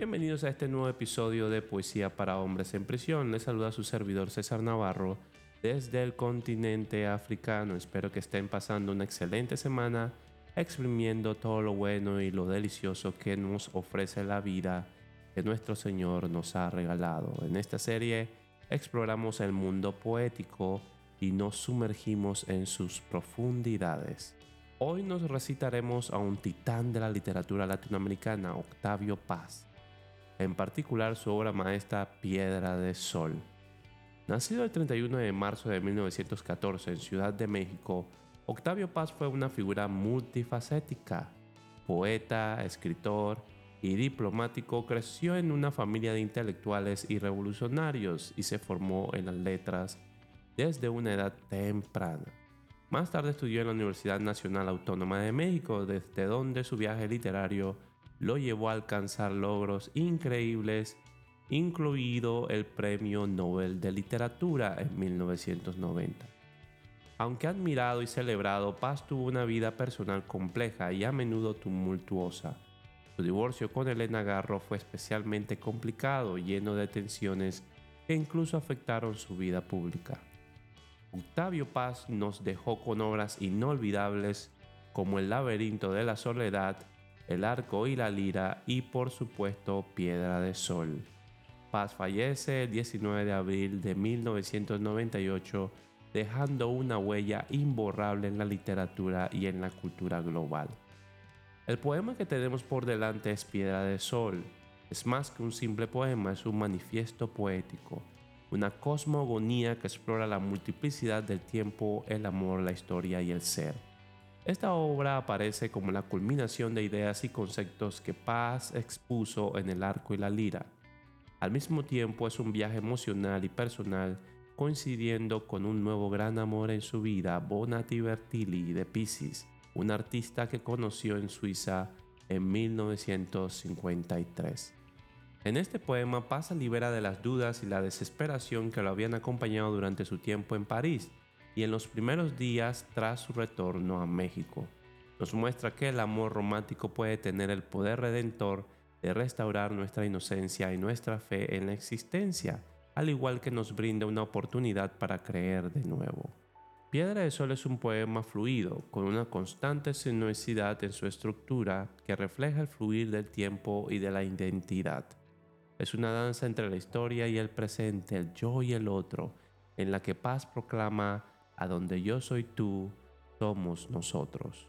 Bienvenidos a este nuevo episodio de Poesía para Hombres en Prisión. Les saluda su servidor César Navarro desde el continente africano. Espero que estén pasando una excelente semana exprimiendo todo lo bueno y lo delicioso que nos ofrece la vida que nuestro Señor nos ha regalado. En esta serie exploramos el mundo poético y nos sumergimos en sus profundidades. Hoy nos recitaremos a un titán de la literatura latinoamericana, Octavio Paz, en particular su obra maestra Piedra de Sol. Nacido el 31 de marzo de 1914 en Ciudad de México, Octavio Paz fue una figura multifacética. Poeta, escritor y diplomático, creció en una familia de intelectuales y revolucionarios y se formó en las letras desde una edad temprana. Más tarde estudió en la Universidad Nacional Autónoma de México, desde donde su viaje literario lo llevó a alcanzar logros increíbles, incluido el Premio Nobel de Literatura en 1990. Aunque admirado y celebrado, Paz tuvo una vida personal compleja y a menudo tumultuosa. Su divorcio con Elena Garro fue especialmente complicado, lleno de tensiones que incluso afectaron su vida pública. Octavio Paz nos dejó con obras inolvidables como El laberinto de la soledad, El arco y la lira y por supuesto Piedra de Sol. Paz fallece el 19 de abril de 1998 dejando una huella imborrable en la literatura y en la cultura global. El poema que tenemos por delante es Piedra de Sol. Es más que un simple poema, es un manifiesto poético una cosmogonía que explora la multiplicidad del tiempo, el amor, la historia y el ser. Esta obra aparece como la culminación de ideas y conceptos que Paz expuso en el arco y la lira. Al mismo tiempo es un viaje emocional y personal coincidiendo con un nuevo gran amor en su vida, Bonatti Bertilli de Pisces, un artista que conoció en Suiza en 1953. En este poema Paz libera de las dudas y la desesperación que lo habían acompañado durante su tiempo en París y en los primeros días tras su retorno a México. Nos muestra que el amor romántico puede tener el poder redentor de restaurar nuestra inocencia y nuestra fe en la existencia, al igual que nos brinda una oportunidad para creer de nuevo. Piedra de Sol es un poema fluido, con una constante sinuosidad en su estructura que refleja el fluir del tiempo y de la identidad. Es una danza entre la historia y el presente, el yo y el otro, en la que Paz proclama, a donde yo soy tú, somos nosotros.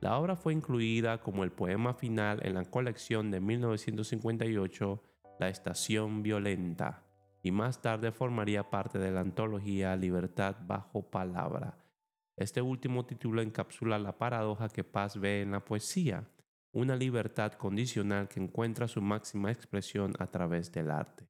La obra fue incluida como el poema final en la colección de 1958, La Estación Violenta, y más tarde formaría parte de la antología Libertad bajo palabra. Este último título encapsula la paradoja que Paz ve en la poesía, una libertad condicional que encuentra su máxima expresión a través del arte.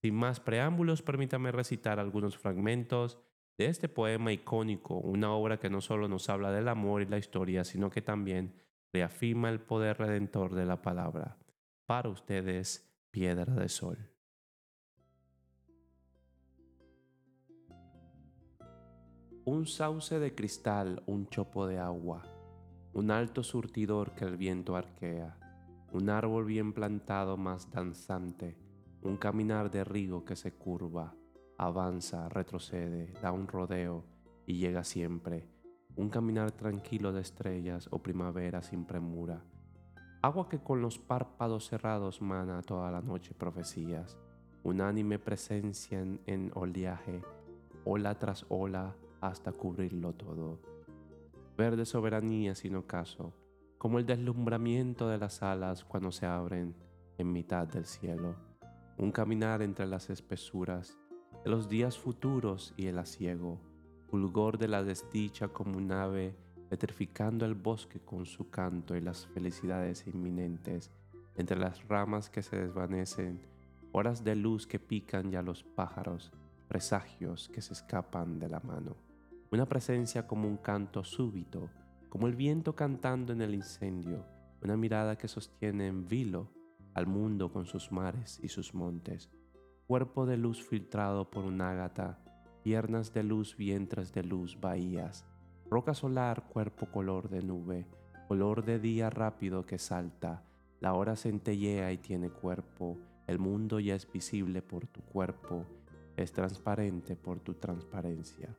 Sin más preámbulos, permítame recitar algunos fragmentos de este poema icónico, una obra que no solo nos habla del amor y la historia, sino que también reafirma el poder redentor de la palabra. Para ustedes, piedra de sol. Un sauce de cristal, un chopo de agua un alto surtidor que el viento arquea, un árbol bien plantado más danzante, un caminar de rigo que se curva, avanza, retrocede, da un rodeo y llega siempre, un caminar tranquilo de estrellas o primavera sin premura, agua que con los párpados cerrados mana toda la noche profecías, unánime presencia en, oleaje, ola tras ola hasta cubrirlo todo. Verde soberanía sin ocaso, como el deslumbramiento de las alas cuando se abren en mitad del cielo, un caminar entre las espesuras de los días futuros y el asiego, fulgor de la desdicha como un ave petrificando el bosque con su canto y las felicidades inminentes. Entre las ramas que se desvanecen, horas de luz que pican ya los pájaros, presagios que se escapan de la mano. Una presencia como un canto súbito, como el viento cantando en el incendio, una mirada que sostiene en vilo al mundo con sus mares y sus montes, cuerpo de luz filtrado por un ágata, piernas de luz, vientres de luz, bahías, roca solar, cuerpo color de nube, color de día rápido que salta, La hora centellea y tiene cuerpo, el mundo ya es visible por tu cuerpo, es transparente por tu transparencia.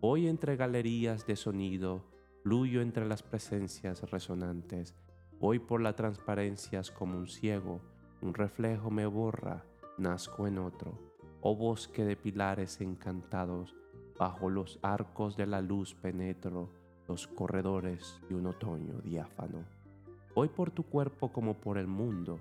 Voy entre galerías de sonido, fluyo entre las presencias resonantes, voy por las transparencias como un ciego, un reflejo me borra, nazco en otro, oh bosque de pilares encantados, bajo los arcos de la luz penetro los corredores de un otoño diáfano. Voy por tu cuerpo como por el mundo,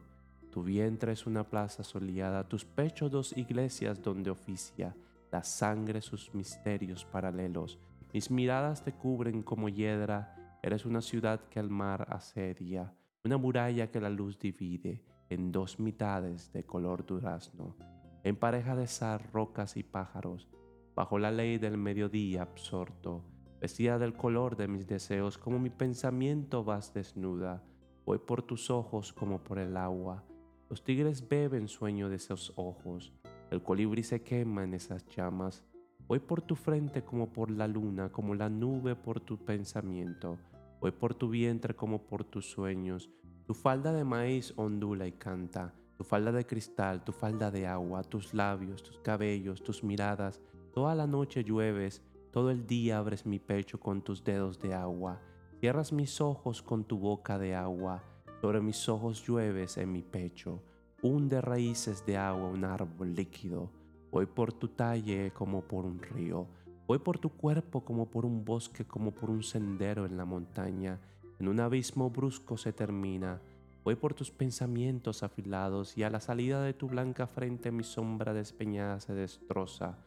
tu vientre es una plaza soleada, tus pechos dos iglesias donde oficia la sangre sus misterios paralelos. Mis miradas te cubren como hiedra, eres una ciudad que el mar asedia, una muralla que la luz divide en dos mitades de color durazno, en pareja de sar, rocas y pájaros, bajo la ley del mediodía absorto, vestida del color de mis deseos, como mi pensamiento vas desnuda, voy por tus ojos como por el agua, los tigres beben sueño de esos ojos, el colibrí se quema en esas llamas. Voy por tu frente como por la luna, como la nube por tu pensamiento. Voy por tu vientre como por tus sueños. Tu falda de maíz ondula y canta. Tu falda de cristal, tu falda de agua, tus labios, tus cabellos, tus miradas. Toda la noche llueves, todo el día abres mi pecho con tus dedos de agua. Cierras mis ojos con tu boca de agua. Sobre mis ojos llueves en mi pecho hunde raíces de agua un árbol líquido. Voy por tu talle como por un río. Voy por tu cuerpo como por un bosque, como por un sendero en la montaña. En un abismo brusco se termina. Voy por tus pensamientos afilados y a la salida de tu blanca frente mi sombra despeñada se destroza.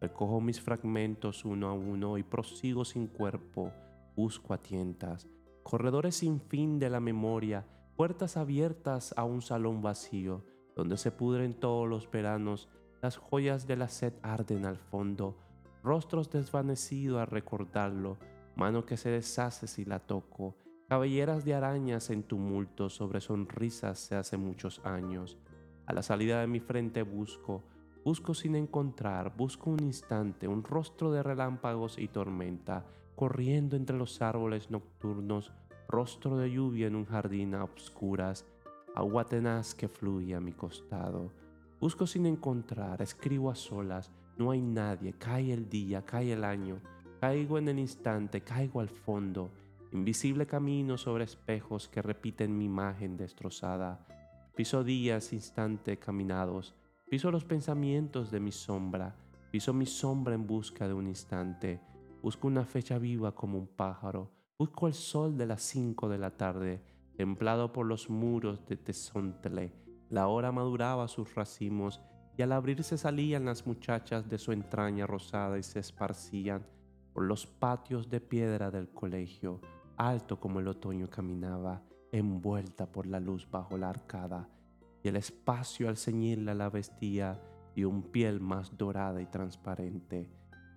Recojo mis fragmentos uno a uno y prosigo sin cuerpo. Busco a tientas. Corredores sin fin de la memoria puertas abiertas a un salón vacío, donde se pudren todos los veranos, las joyas de la sed arden al fondo, rostros desvanecidos a recordarlo, mano que se deshace si la toco, cabelleras de arañas en tumulto sobre sonrisas de hace muchos años. A la salida de mi frente busco, busco sin encontrar, busco un instante, un rostro de relámpagos y tormenta, corriendo entre los árboles nocturnos, rostro de lluvia en un jardín a obscuras, agua tenaz que fluye a mi costado. Busco sin encontrar, escribo a solas, no hay nadie, cae el día, cae el año, caigo en el instante, caigo al fondo, invisible camino sobre espejos que repiten mi imagen destrozada. Piso días, instante caminados, piso los pensamientos de mi sombra, piso mi sombra en busca de un instante, busco una fecha viva como un pájaro, Busco el sol de las cinco de la tarde, templado por los muros de Tesontle. La hora maduraba sus racimos y al abrirse salían las muchachas de su entraña rosada y se esparcían por los patios de piedra del colegio, alto como el otoño caminaba, envuelta por la luz bajo la arcada, y el espacio al ceñirla la vestía y un piel más dorada y transparente,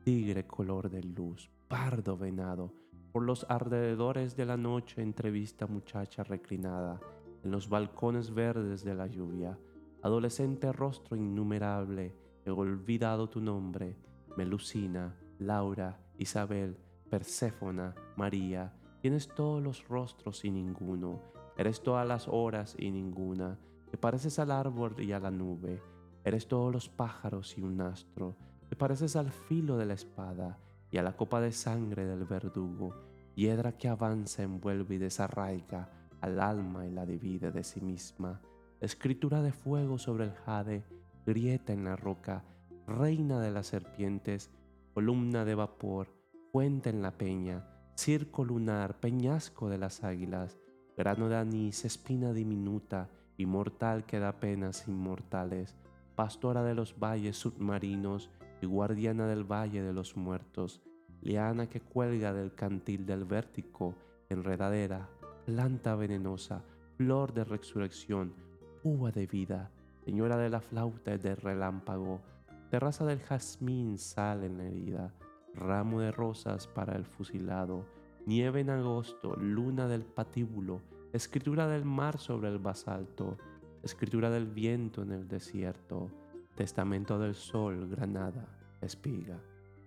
tigre color de luz, pardo venado, por los alrededores de la noche entrevista muchacha reclinada en los balcones verdes de la lluvia. Adolescente rostro innumerable, he olvidado tu nombre. Melusina, Laura, Isabel, Perséfona, María. Tienes todos los rostros y ninguno. Eres todas las horas y ninguna. Te pareces al árbol y a la nube. Eres todos los pájaros y un astro. Te pareces al filo de la espada y a la copa de sangre del verdugo, piedra que avanza, envuelve y desarraiga al alma y la divide de sí misma, escritura de fuego sobre el jade, grieta en la roca, reina de las serpientes, columna de vapor, fuente en la peña, circo lunar, peñasco de las águilas, grano de anís, espina diminuta, inmortal que da penas inmortales, pastora de los valles submarinos, y guardiana del valle de los muertos, liana que cuelga del cantil del vértigo, enredadera, planta venenosa, flor de resurrección, uva de vida, señora de la flauta y del relámpago, terraza del jazmín, sal en la herida, ramo de rosas para el fusilado, nieve en agosto, luna del patíbulo, escritura del mar sobre el basalto, escritura del viento en el desierto, testamento del sol, granada, espiga,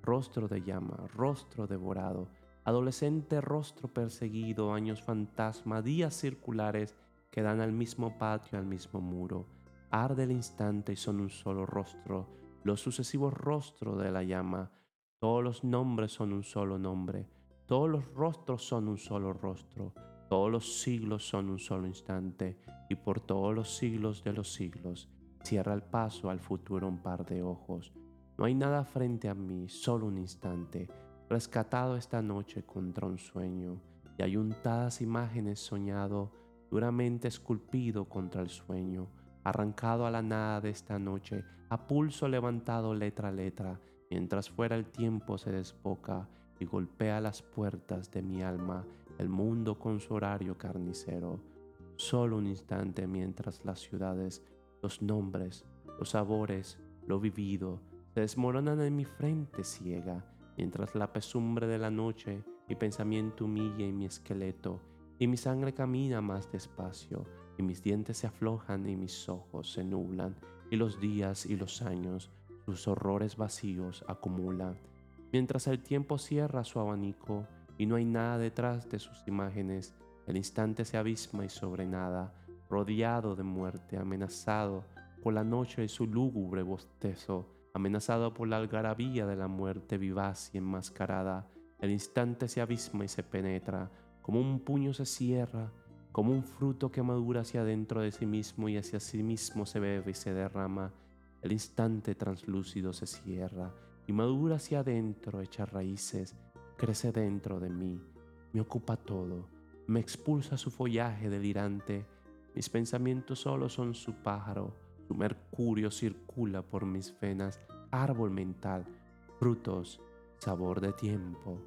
rostro de llama, rostro devorado, adolescente rostro perseguido, años fantasma, días circulares, que dan al mismo patio, al mismo muro. Arde el instante y son un solo rostro, los sucesivos rostros de la llama. Todos los nombres son un solo nombre, todos los rostros son un solo rostro, todos los siglos son un solo instante, y por todos los siglos de los siglos cierra el paso al futuro un par de ojos. No hay nada frente a mí, solo un instante, rescatado esta noche contra un sueño, y ayuntadas imágenes soñado, duramente esculpido contra el sueño, arrancado a la nada de esta noche, a pulso levantado letra a letra, mientras fuera el tiempo se desboca y golpea las puertas de mi alma el mundo con su horario carnicero. Solo un instante mientras las ciudades, los nombres, los sabores, lo vivido, se desmoronan en mi frente ciega, mientras la pesumbre de la noche mi pensamiento humilla en mi esqueleto y mi sangre camina más despacio y mis dientes se aflojan y mis ojos se nublan y los días y los años sus horrores vacíos acumulan. Mientras el tiempo cierra su abanico y no hay nada detrás de sus imágenes, el instante se abisma y sobre nada, rodeado de muerte, amenazado por la noche y su lúgubre bostezo, amenazado por la algarabía de la muerte vivaz y enmascarada, el instante se abisma y se penetra, como un puño se cierra, como un fruto que madura hacia adentro de sí mismo y hacia sí mismo se bebe y se derrama. El instante translúcido se cierra y madura hacia adentro, echa raíces, crece dentro de mí, me ocupa todo, me expulsa su follaje delirante. Mis pensamientos solo son su pájaro, su mercurio circula por mis venas, árbol mental, frutos, sabor de tiempo.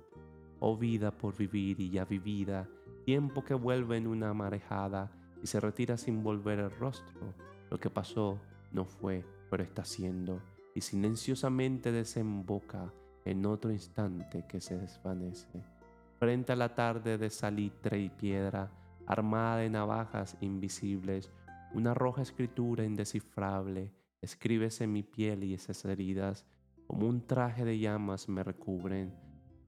Oh vida por vivir y ya vivida, tiempo que vuelve en una marejada y se retira sin volver el rostro. Lo que pasó no fue, pero está siendo, y silenciosamente desemboca en otro instante que se desvanece. Frente a la tarde de salitre y piedra, armada de navajas invisibles, una roja escritura indescifrable escríbese en mi piel y esas heridas, como un traje de llamas me recubren,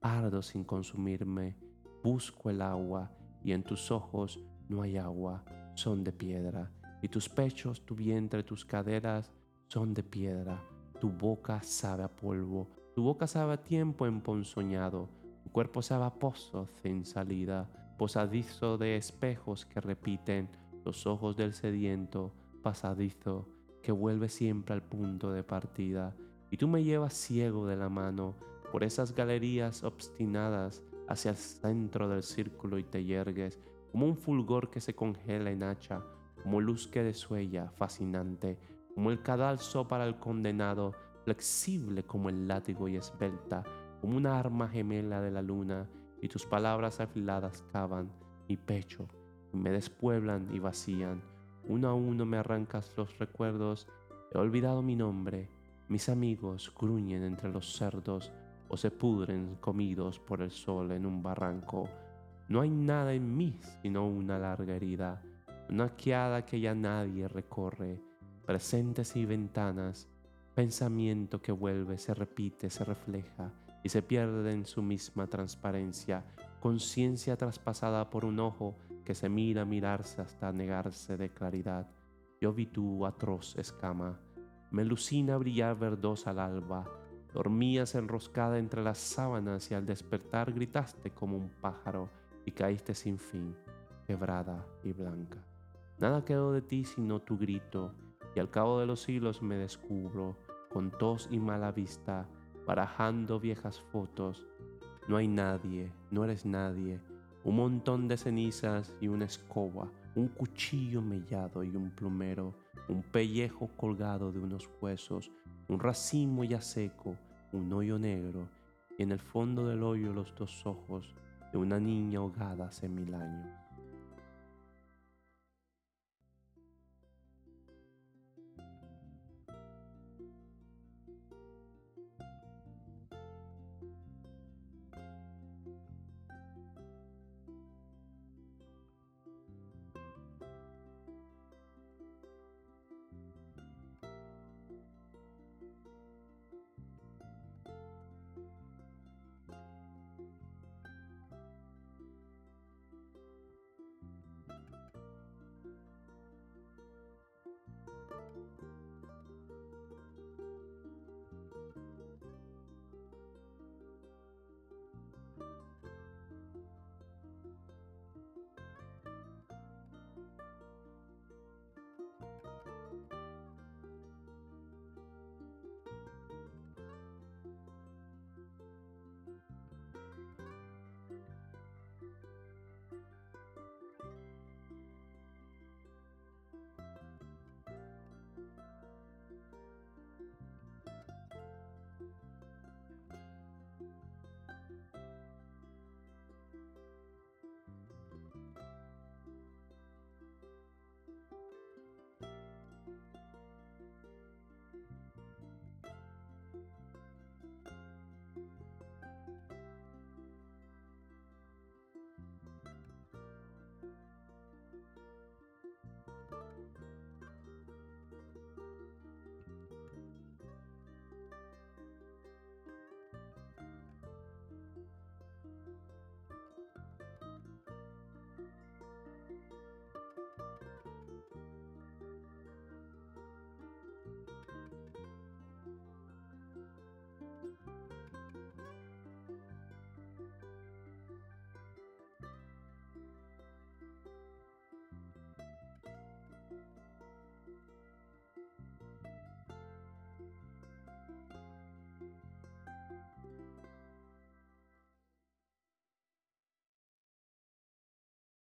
ardo sin consumirme, busco el agua y en tus ojos no hay agua, son de piedra, y tus pechos, tu vientre, tus caderas son de piedra, tu boca sabe a polvo, tu boca sabe a tiempo emponzoñado, tu cuerpo sabe a pozo sin salida, posadizo de espejos que repiten los ojos del sediento, pasadizo que vuelve siempre al punto de partida, y tú me llevas ciego de la mano por esas galerías obstinadas hacia el centro del círculo y te yergues como un fulgor que se congela en hacha, como luz que desuella, fascinante, como el cadalso para el condenado, flexible como el látigo y esbelta, como una arma gemela de la luna, y tus palabras afiladas cavan mi pecho, y me despueblan y vacían. Uno a uno me arrancas los recuerdos, he olvidado mi nombre, mis amigos gruñen entre los cerdos, o se pudren comidos por el sol en un barranco. No hay nada en mí sino una larga herida, una quiada que ya nadie recorre, presentes y ventanas, pensamiento que vuelve, se repite, se refleja y se pierde en su misma transparencia, conciencia traspasada por un ojo que se mira a mirarse hasta negarse de claridad. Yo vi tu atroz escama, melusina brillar verdosa al alba, Dormías enroscada entre las sábanas y al despertar gritaste como un pájaro y caíste sin fin, quebrada y blanca. Nada quedó de ti sino tu grito, y al cabo de los siglos me descubro, con tos y mala vista, barajando viejas fotos. No hay nadie, no eres nadie, un montón de cenizas y una escoba, un cuchillo mellado y un plumero, un pellejo colgado de unos huesos, un racimo ya seco, un hoyo negro, y en el fondo del hoyo los dos ojos de una niña ahogada hace mil años.